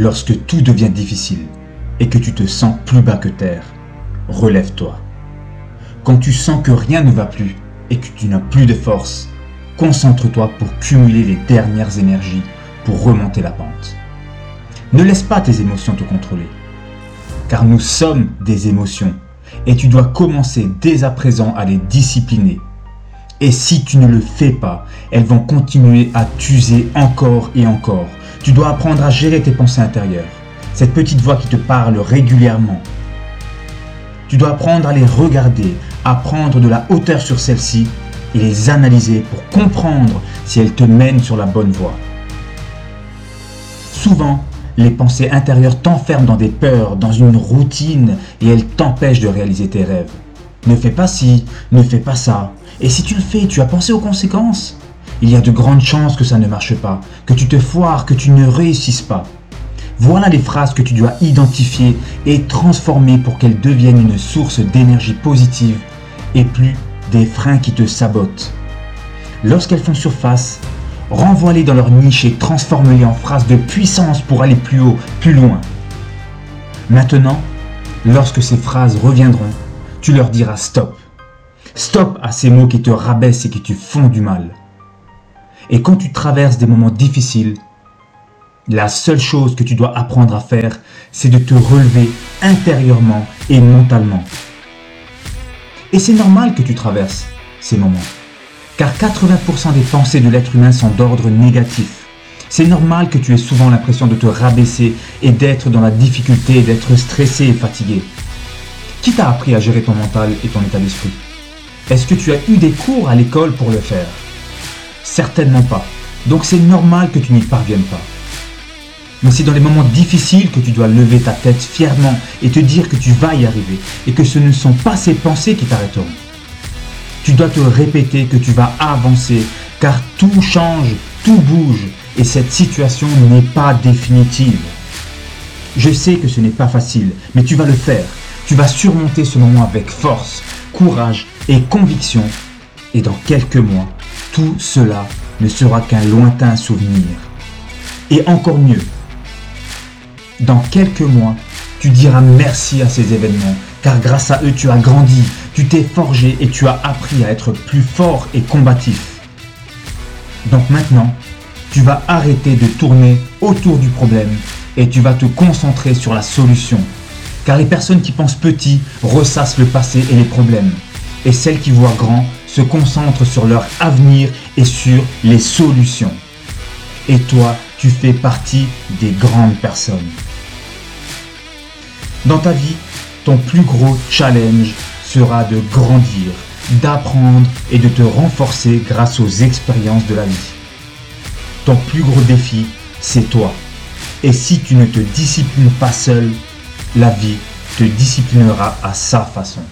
Lorsque tout devient difficile et que tu te sens plus bas que terre, relève-toi. Quand tu sens que rien ne va plus et que tu n'as plus de force, concentre-toi pour cumuler les dernières énergies pour remonter la pente. Ne laisse pas tes émotions te contrôler, car nous sommes des émotions et tu dois commencer dès à présent à les discipliner. Et si tu ne le fais pas, elles vont continuer à t'user encore et encore. Tu dois apprendre à gérer tes pensées intérieures, cette petite voix qui te parle régulièrement. Tu dois apprendre à les regarder, à prendre de la hauteur sur celles-ci et les analyser pour comprendre si elles te mènent sur la bonne voie. Souvent, les pensées intérieures t'enferment dans des peurs, dans une routine, et elles t'empêchent de réaliser tes rêves. Ne fais pas ci, ne fais pas ça. Et si tu le fais, tu as pensé aux conséquences Il y a de grandes chances que ça ne marche pas, que tu te foires, que tu ne réussisses pas. Voilà les phrases que tu dois identifier et transformer pour qu'elles deviennent une source d'énergie positive et plus des freins qui te sabotent. Lorsqu'elles font surface, renvoie-les dans leur niche et transforme-les en phrases de puissance pour aller plus haut, plus loin. Maintenant, lorsque ces phrases reviendront, tu leur diras stop. Stop à ces mots qui te rabaissent et qui te font du mal. Et quand tu traverses des moments difficiles, la seule chose que tu dois apprendre à faire, c'est de te relever intérieurement et mentalement. Et c'est normal que tu traverses ces moments car 80% des pensées de l'être humain sont d'ordre négatif. C'est normal que tu aies souvent l'impression de te rabaisser et d'être dans la difficulté, d'être stressé et fatigué. Qui t'a appris à gérer ton mental et ton état d'esprit? Est-ce que tu as eu des cours à l'école pour le faire? Certainement pas. Donc c'est normal que tu n'y parviennes pas. Mais c'est dans les moments difficiles que tu dois lever ta tête fièrement et te dire que tu vas y arriver et que ce ne sont pas ces pensées qui t'arrêteront. Tu dois te répéter que tu vas avancer, car tout change, tout bouge, et cette situation n'est pas définitive. Je sais que ce n'est pas facile, mais tu vas le faire. Tu vas surmonter ce moment avec force, courage et conviction. Et dans quelques mois, tout cela ne sera qu'un lointain souvenir. Et encore mieux, dans quelques mois, tu diras merci à ces événements, car grâce à eux tu as grandi, tu t'es forgé et tu as appris à être plus fort et combatif. Donc maintenant, tu vas arrêter de tourner autour du problème et tu vas te concentrer sur la solution. Car les personnes qui pensent petit ressassent le passé et les problèmes. Et celles qui voient grand se concentrent sur leur avenir et sur les solutions. Et toi, tu fais partie des grandes personnes. Dans ta vie, ton plus gros challenge sera de grandir, d'apprendre et de te renforcer grâce aux expériences de la vie. Ton plus gros défi, c'est toi. Et si tu ne te disciplines pas seul, la vie te disciplinera à sa façon.